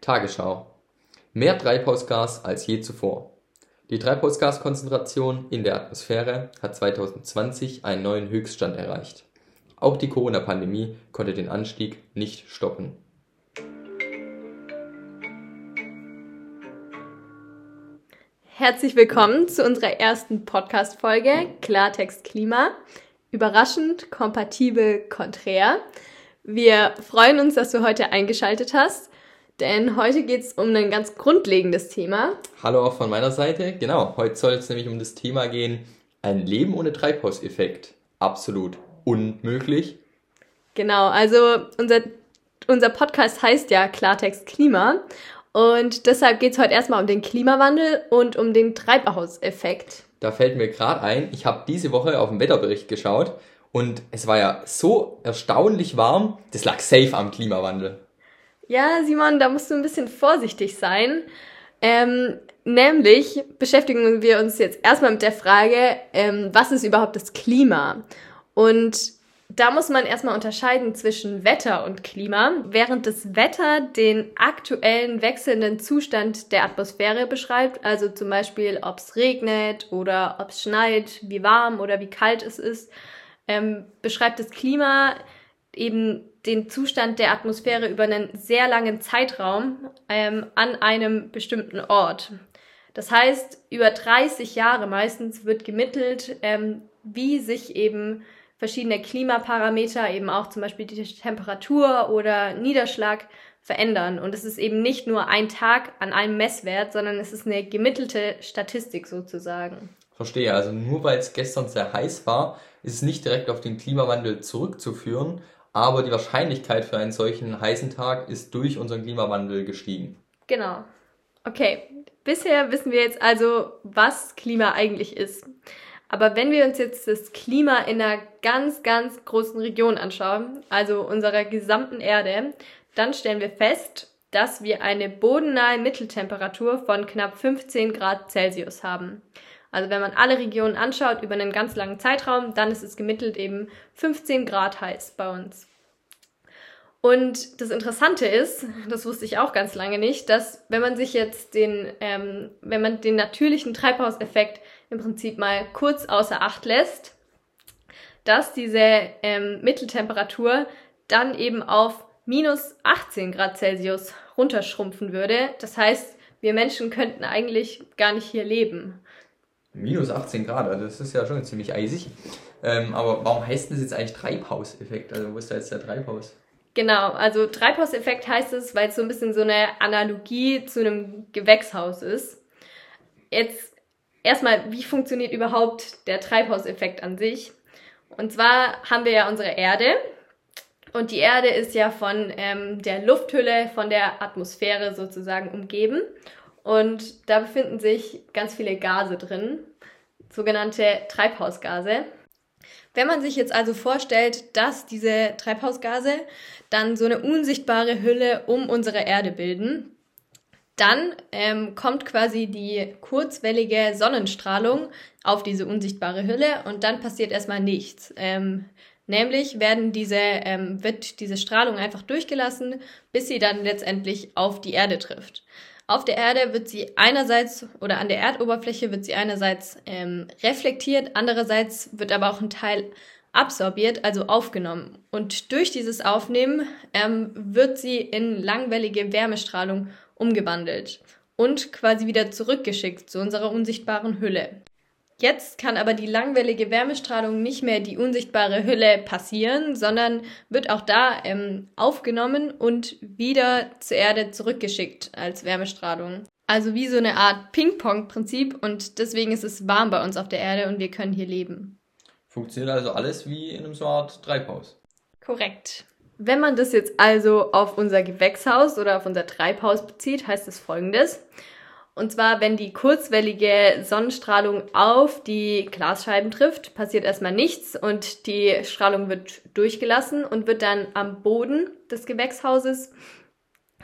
Tagesschau. Mehr Treibhausgas als je zuvor. Die Treibhausgaskonzentration in der Atmosphäre hat 2020 einen neuen Höchststand erreicht. Auch die Corona-Pandemie konnte den Anstieg nicht stoppen. Herzlich willkommen zu unserer ersten Podcast-Folge Klartext Klima. Überraschend, kompatibel, konträr. Wir freuen uns, dass du heute eingeschaltet hast, denn heute geht es um ein ganz grundlegendes Thema. Hallo auch von meiner Seite. Genau, heute soll es nämlich um das Thema gehen, ein Leben ohne Treibhauseffekt. Absolut unmöglich. Genau, also unser, unser Podcast heißt ja Klartext Klima und deshalb geht es heute erstmal um den Klimawandel und um den Treibhauseffekt. Da fällt mir gerade ein, ich habe diese Woche auf den Wetterbericht geschaut und es war ja so erstaunlich warm, das lag safe am Klimawandel. Ja, Simon, da musst du ein bisschen vorsichtig sein. Ähm, nämlich beschäftigen wir uns jetzt erstmal mit der Frage, ähm, was ist überhaupt das Klima? Und da muss man erstmal unterscheiden zwischen Wetter und Klima. Während das Wetter den aktuellen wechselnden Zustand der Atmosphäre beschreibt, also zum Beispiel ob es regnet oder ob es schneit, wie warm oder wie kalt es ist, ähm, beschreibt das Klima eben den Zustand der Atmosphäre über einen sehr langen Zeitraum ähm, an einem bestimmten Ort. Das heißt, über 30 Jahre meistens wird gemittelt, ähm, wie sich eben verschiedene Klimaparameter, eben auch zum Beispiel die Temperatur oder Niederschlag verändern. Und es ist eben nicht nur ein Tag an einem Messwert, sondern es ist eine gemittelte Statistik sozusagen. Verstehe, also nur weil es gestern sehr heiß war, ist es nicht direkt auf den Klimawandel zurückzuführen, aber die Wahrscheinlichkeit für einen solchen heißen Tag ist durch unseren Klimawandel gestiegen. Genau. Okay, bisher wissen wir jetzt also, was Klima eigentlich ist. Aber wenn wir uns jetzt das Klima in einer ganz, ganz großen Region anschauen, also unserer gesamten Erde, dann stellen wir fest, dass wir eine bodennahe Mitteltemperatur von knapp 15 Grad Celsius haben. Also wenn man alle Regionen anschaut über einen ganz langen Zeitraum, dann ist es gemittelt eben 15 Grad heiß bei uns. Und das Interessante ist, das wusste ich auch ganz lange nicht, dass wenn man sich jetzt den, ähm, wenn man den natürlichen Treibhauseffekt im Prinzip mal kurz außer Acht lässt, dass diese ähm, Mitteltemperatur dann eben auf minus 18 Grad Celsius runterschrumpfen würde. Das heißt, wir Menschen könnten eigentlich gar nicht hier leben. Minus 18 Grad, also das ist ja schon ziemlich eisig. Ähm, aber warum heißt das jetzt eigentlich Treibhauseffekt? Also wo ist da jetzt der Treibhaus? Genau, also Treibhauseffekt heißt es, weil es so ein bisschen so eine Analogie zu einem Gewächshaus ist. Jetzt erstmal, wie funktioniert überhaupt der Treibhauseffekt an sich? Und zwar haben wir ja unsere Erde. Und die Erde ist ja von ähm, der Lufthülle, von der Atmosphäre sozusagen umgeben. Und da befinden sich ganz viele Gase drin, sogenannte Treibhausgase. Wenn man sich jetzt also vorstellt, dass diese Treibhausgase dann so eine unsichtbare Hülle um unsere Erde bilden, dann ähm, kommt quasi die kurzwellige Sonnenstrahlung auf diese unsichtbare Hülle und dann passiert erstmal nichts. Ähm, nämlich werden diese, ähm, wird diese Strahlung einfach durchgelassen, bis sie dann letztendlich auf die Erde trifft. Auf der Erde wird sie einerseits oder an der Erdoberfläche wird sie einerseits ähm, reflektiert, andererseits wird aber auch ein Teil absorbiert, also aufgenommen. Und durch dieses Aufnehmen ähm, wird sie in langwellige Wärmestrahlung umgewandelt und quasi wieder zurückgeschickt zu unserer unsichtbaren Hülle. Jetzt kann aber die langwellige Wärmestrahlung nicht mehr die unsichtbare Hülle passieren, sondern wird auch da ähm, aufgenommen und wieder zur Erde zurückgeschickt als Wärmestrahlung. Also wie so eine Art Ping-Pong-Prinzip und deswegen ist es warm bei uns auf der Erde und wir können hier leben. Funktioniert also alles wie in einem so Art Treibhaus. Korrekt. Wenn man das jetzt also auf unser Gewächshaus oder auf unser Treibhaus bezieht, heißt es folgendes. Und zwar, wenn die kurzwellige Sonnenstrahlung auf die Glasscheiben trifft, passiert erstmal nichts und die Strahlung wird durchgelassen und wird dann am Boden des Gewächshauses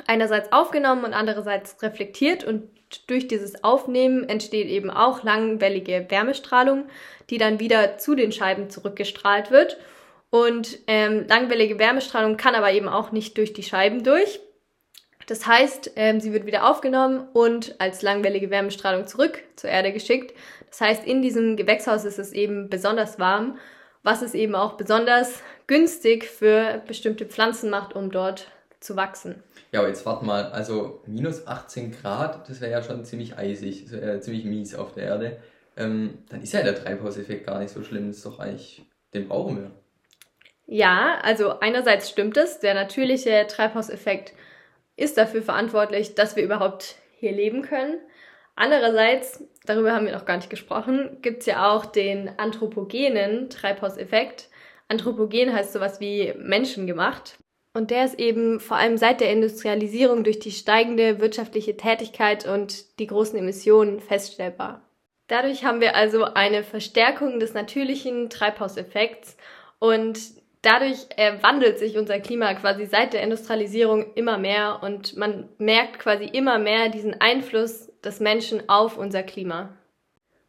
einerseits aufgenommen und andererseits reflektiert. Und durch dieses Aufnehmen entsteht eben auch langwellige Wärmestrahlung, die dann wieder zu den Scheiben zurückgestrahlt wird. Und ähm, langwellige Wärmestrahlung kann aber eben auch nicht durch die Scheiben durch, Das heißt, ähm, sie wird wieder aufgenommen und als langwellige Wärmestrahlung zurück zur Erde geschickt. Das heißt, in diesem Gewächshaus ist es eben besonders warm, was es eben auch besonders günstig für bestimmte Pflanzen macht, um dort zu wachsen. Ja, aber jetzt warte mal, also minus 18 Grad, das wäre ja schon ziemlich eisig, ja ziemlich mies auf der Erde. Ähm, dann ist ja der Treibhauseffekt gar nicht so schlimm, das ist doch eigentlich, den brauchen wir. Ja, also einerseits stimmt es, der natürliche Treibhauseffekt ist dafür verantwortlich, dass wir überhaupt hier leben können. Andererseits, darüber haben wir noch gar nicht gesprochen, gibt es ja auch den anthropogenen Treibhauseffekt. Anthropogen heißt sowas wie menschengemacht. Und der ist eben vor allem seit der Industrialisierung durch die steigende wirtschaftliche Tätigkeit und die großen Emissionen feststellbar. Dadurch haben wir also eine Verstärkung des natürlichen Treibhauseffekts und dadurch äh, wandelt sich unser Klima quasi seit der Industrialisierung immer mehr und man merkt quasi immer mehr diesen Einfluss des Menschen auf unser Klima.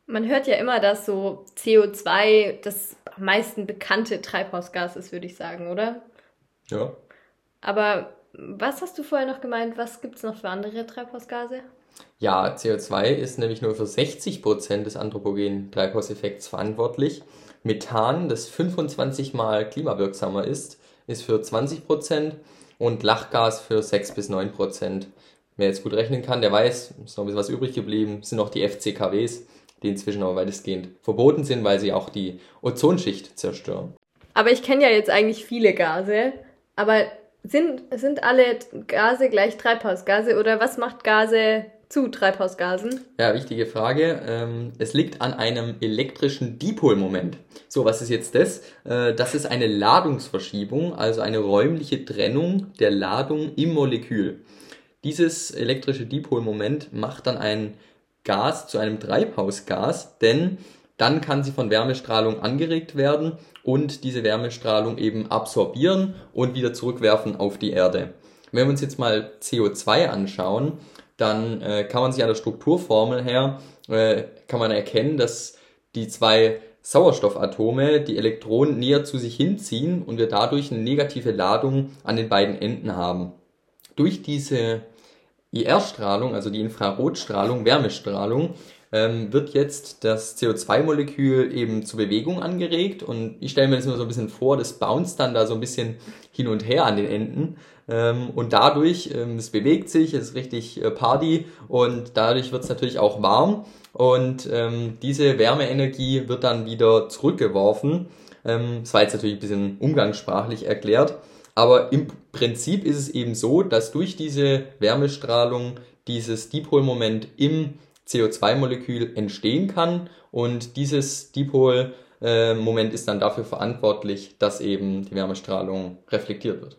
Man hört ja immer, dass so CO2 das am meisten bekannte Treibhausgas ist, würde ich sagen, oder? Ja. Aber was hast du vorher noch gemeint? Was gibt es noch für andere Treibhausgase? Ja, CO2 ist nämlich nur für 60% des anthropogenen Treibhauseffekts verantwortlich. Methan, das 25 mal klimawirksamer ist, ist für 20% und Lachgas für 6 bis 9%. Wer jetzt gut rechnen kann, der weiß, ist noch ein bisschen was übrig geblieben, sind noch die FCKWs, die inzwischen aber weitestgehend verboten sind, weil sie auch die Ozonschicht zerstören. Aber ich kenne ja jetzt eigentlich viele Gase, aber sind, sind alle Gase gleich Treibhausgase oder was macht Gase zu Treibhausgasen? Ja, wichtige Frage. Ähm, es liegt an einem elektrischen Dipolmoment. So, was ist jetzt das? Äh, das ist eine Ladungsverschiebung, also eine räumliche Trennung der Ladung im Molekül. Dieses elektrische Dipolmoment macht dann ein Gas zu einem Treibhausgas, denn dann kann sie von Wärmestrahlung angeregt werden und diese Wärmestrahlung eben absorbieren und wieder zurückwerfen auf die Erde. Wenn wir uns jetzt mal CO2 anschauen, dann äh, kann man sich an der Strukturformel her, äh, kann man erkennen, dass die zwei Sauerstoffatome die Elektronen näher zu sich hinziehen und wir dadurch eine negative Ladung an den beiden Enden haben. Durch diese IR-Strahlung, also die Infrarotstrahlung, Wärmestrahlung, ähm, wird jetzt das CO2-Molekül eben zur Bewegung angeregt? Und ich stelle mir das nur so ein bisschen vor, das bounce dann da so ein bisschen hin und her an den Enden. Ähm, und dadurch, ähm, es bewegt sich, es ist richtig äh, Party und dadurch wird es natürlich auch warm. Und ähm, diese Wärmeenergie wird dann wieder zurückgeworfen. Ähm, das war jetzt natürlich ein bisschen umgangssprachlich erklärt, aber im Prinzip ist es eben so, dass durch diese Wärmestrahlung dieses Dipolmoment im CO2-Molekül entstehen kann und dieses Dipolmoment ist dann dafür verantwortlich, dass eben die Wärmestrahlung reflektiert wird.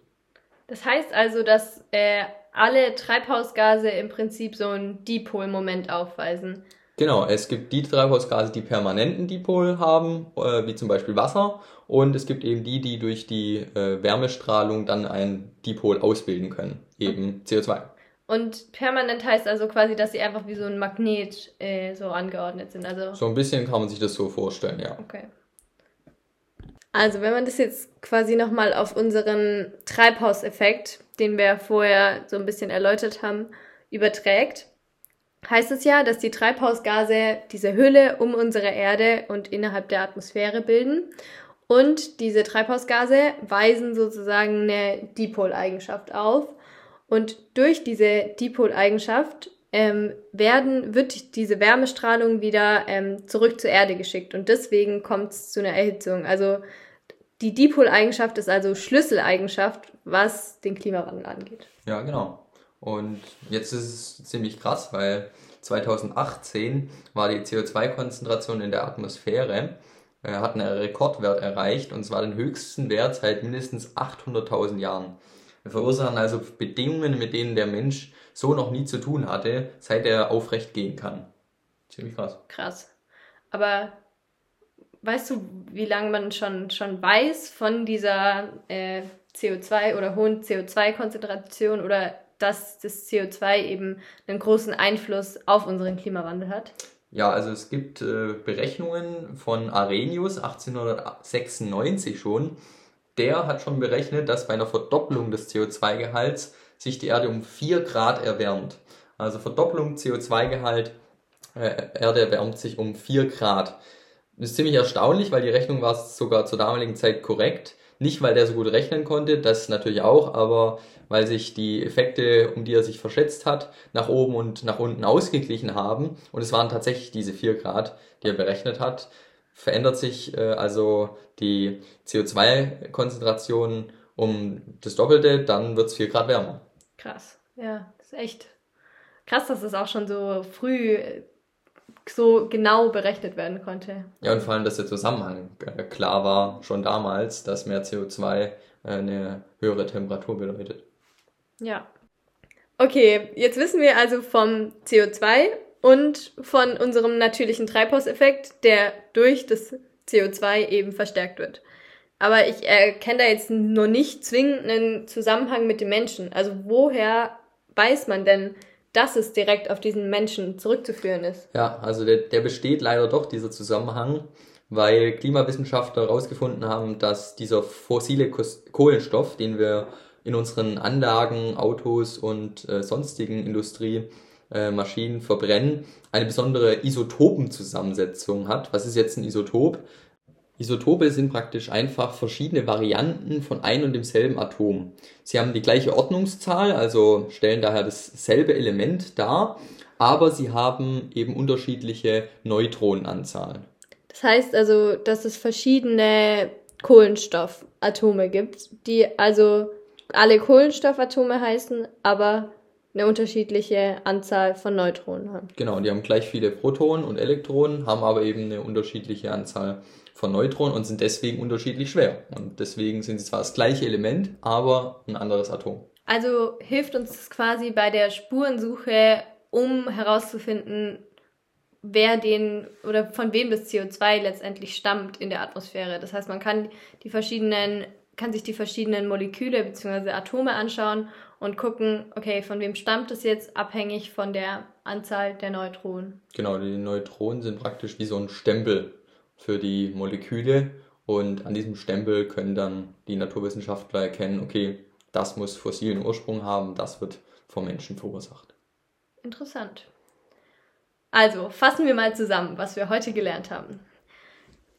Das heißt also, dass äh, alle Treibhausgase im Prinzip so einen Dipolmoment aufweisen. Genau, es gibt die Treibhausgase, die permanenten Dipol haben, äh, wie zum Beispiel Wasser, und es gibt eben die, die durch die äh, Wärmestrahlung dann einen Dipol ausbilden können, eben CO2. Und permanent heißt also quasi, dass sie einfach wie so ein Magnet äh, so angeordnet sind. Also so ein bisschen kann man sich das so vorstellen, ja. Okay. Also wenn man das jetzt quasi nochmal auf unseren Treibhauseffekt, den wir vorher so ein bisschen erläutert haben, überträgt, heißt es ja, dass die Treibhausgase diese Hülle um unsere Erde und innerhalb der Atmosphäre bilden. Und diese Treibhausgase weisen sozusagen eine Dipoleigenschaft auf. Und durch diese Dipoleigenschaft ähm, werden, wird diese Wärmestrahlung wieder ähm, zurück zur Erde geschickt. Und deswegen kommt es zu einer Erhitzung. Also die Dipol-Eigenschaft ist also Schlüsseleigenschaft, was den Klimawandel angeht. Ja, genau. Und jetzt ist es ziemlich krass, weil 2018 war die CO2-Konzentration in der Atmosphäre, äh, hat einen Rekordwert erreicht und zwar den höchsten Wert seit mindestens 800.000 Jahren. Wir verursachen also Bedingungen, mit denen der Mensch so noch nie zu tun hatte, seit er aufrecht gehen kann. Ziemlich krass. Krass. Aber weißt du, wie lange man schon, schon weiß von dieser äh, CO2 oder hohen CO2-Konzentration oder dass das CO2 eben einen großen Einfluss auf unseren Klimawandel hat? Ja, also es gibt äh, Berechnungen von Arrhenius 1896 schon. Der hat schon berechnet, dass bei einer Verdopplung des CO2-Gehalts sich die Erde um 4 Grad erwärmt. Also Verdopplung CO2-Gehalt, äh, Erde erwärmt sich um 4 Grad. Das ist ziemlich erstaunlich, weil die Rechnung war sogar zur damaligen Zeit korrekt. Nicht, weil der so gut rechnen konnte, das natürlich auch, aber weil sich die Effekte, um die er sich verschätzt hat, nach oben und nach unten ausgeglichen haben. Und es waren tatsächlich diese 4 Grad, die er berechnet hat. Verändert sich äh, also die CO2-Konzentration um das Doppelte, dann wird es 4 Grad wärmer. Krass, ja, das ist echt krass, dass es auch schon so früh so genau berechnet werden konnte. Ja, und vor allem, dass der Zusammenhang äh, klar war, schon damals, dass mehr CO2 äh, eine höhere Temperatur bedeutet. Ja. Okay, jetzt wissen wir also vom CO2 und von unserem natürlichen Treibhauseffekt, der durch das CO2 eben verstärkt wird. Aber ich erkenne da jetzt noch nicht zwingend einen Zusammenhang mit dem Menschen. Also woher weiß man denn, dass es direkt auf diesen Menschen zurückzuführen ist. Ja, also der, der besteht leider doch, dieser Zusammenhang, weil Klimawissenschaftler herausgefunden haben, dass dieser fossile Kohlenstoff, den wir in unseren Anlagen, Autos und äh, sonstigen Industriemaschinen äh, verbrennen, eine besondere Isotopenzusammensetzung hat. Was ist jetzt ein Isotop? Isotope sind praktisch einfach verschiedene Varianten von ein und demselben Atom. Sie haben die gleiche Ordnungszahl, also stellen daher dasselbe Element dar, aber sie haben eben unterschiedliche Neutronenanzahlen. Das heißt also, dass es verschiedene Kohlenstoffatome gibt, die also alle Kohlenstoffatome heißen, aber eine unterschiedliche Anzahl von Neutronen haben. Genau, die haben gleich viele Protonen und Elektronen, haben aber eben eine unterschiedliche Anzahl von Neutronen und sind deswegen unterschiedlich schwer. Und deswegen sind sie zwar das gleiche Element, aber ein anderes Atom. Also hilft uns das quasi bei der Spurensuche, um herauszufinden, wer den oder von wem das CO2 letztendlich stammt in der Atmosphäre. Das heißt, man kann die verschiedenen kann sich die verschiedenen Moleküle bzw. Atome anschauen und gucken, okay, von wem stammt es jetzt, abhängig von der Anzahl der Neutronen. Genau, die Neutronen sind praktisch wie so ein Stempel für die Moleküle und an diesem Stempel können dann die Naturwissenschaftler erkennen, okay, das muss fossilen Ursprung haben, das wird vom Menschen verursacht. Interessant. Also, fassen wir mal zusammen, was wir heute gelernt haben.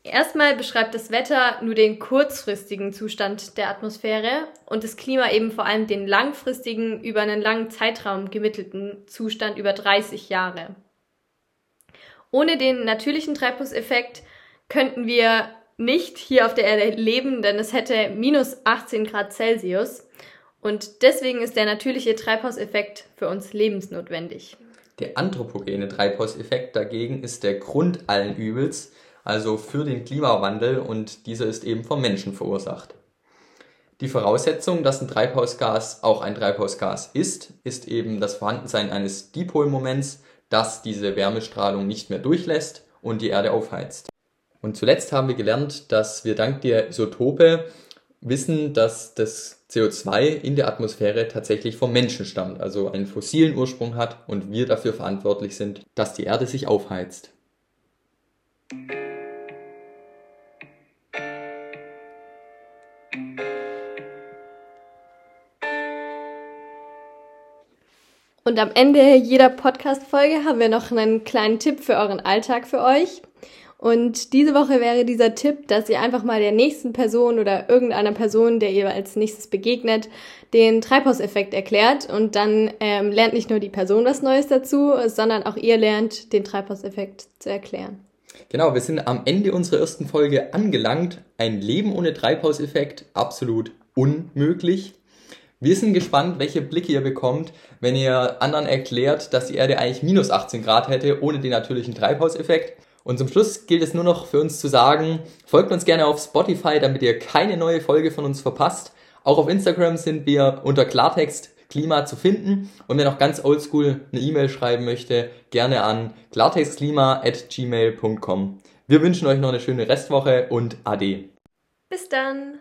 Erstmal beschreibt das Wetter nur den kurzfristigen Zustand der Atmosphäre und das Klima eben vor allem den langfristigen, über einen langen Zeitraum gemittelten Zustand über 30 Jahre. Ohne den natürlichen Treibhauseffekt könnten wir nicht hier auf der Erde leben, denn es hätte minus 18 Grad Celsius. Und deswegen ist der natürliche Treibhauseffekt für uns lebensnotwendig. Der anthropogene Treibhauseffekt dagegen ist der Grund allen Übels, also für den Klimawandel, und dieser ist eben vom Menschen verursacht. Die Voraussetzung, dass ein Treibhausgas auch ein Treibhausgas ist, ist eben das Vorhandensein eines Dipolmoments, das diese Wärmestrahlung nicht mehr durchlässt und die Erde aufheizt. Und zuletzt haben wir gelernt, dass wir dank der Isotope wissen, dass das CO2 in der Atmosphäre tatsächlich vom Menschen stammt, also einen fossilen Ursprung hat und wir dafür verantwortlich sind, dass die Erde sich aufheizt. Und am Ende jeder Podcast-Folge haben wir noch einen kleinen Tipp für euren Alltag für euch. Und diese Woche wäre dieser Tipp, dass ihr einfach mal der nächsten Person oder irgendeiner Person, der ihr als nächstes begegnet, den Treibhauseffekt erklärt. Und dann ähm, lernt nicht nur die Person was Neues dazu, sondern auch ihr lernt, den Treibhauseffekt zu erklären. Genau, wir sind am Ende unserer ersten Folge angelangt. Ein Leben ohne Treibhauseffekt, absolut unmöglich. Wir sind gespannt, welche Blicke ihr bekommt, wenn ihr anderen erklärt, dass die Erde eigentlich minus 18 Grad hätte, ohne den natürlichen Treibhauseffekt. Und zum Schluss gilt es nur noch für uns zu sagen, folgt uns gerne auf Spotify, damit ihr keine neue Folge von uns verpasst. Auch auf Instagram sind wir unter Klartext Klima zu finden. Und wer noch ganz oldschool eine E-Mail schreiben möchte, gerne an klartextklima.gmail.com. Wir wünschen euch noch eine schöne Restwoche und Ade. Bis dann.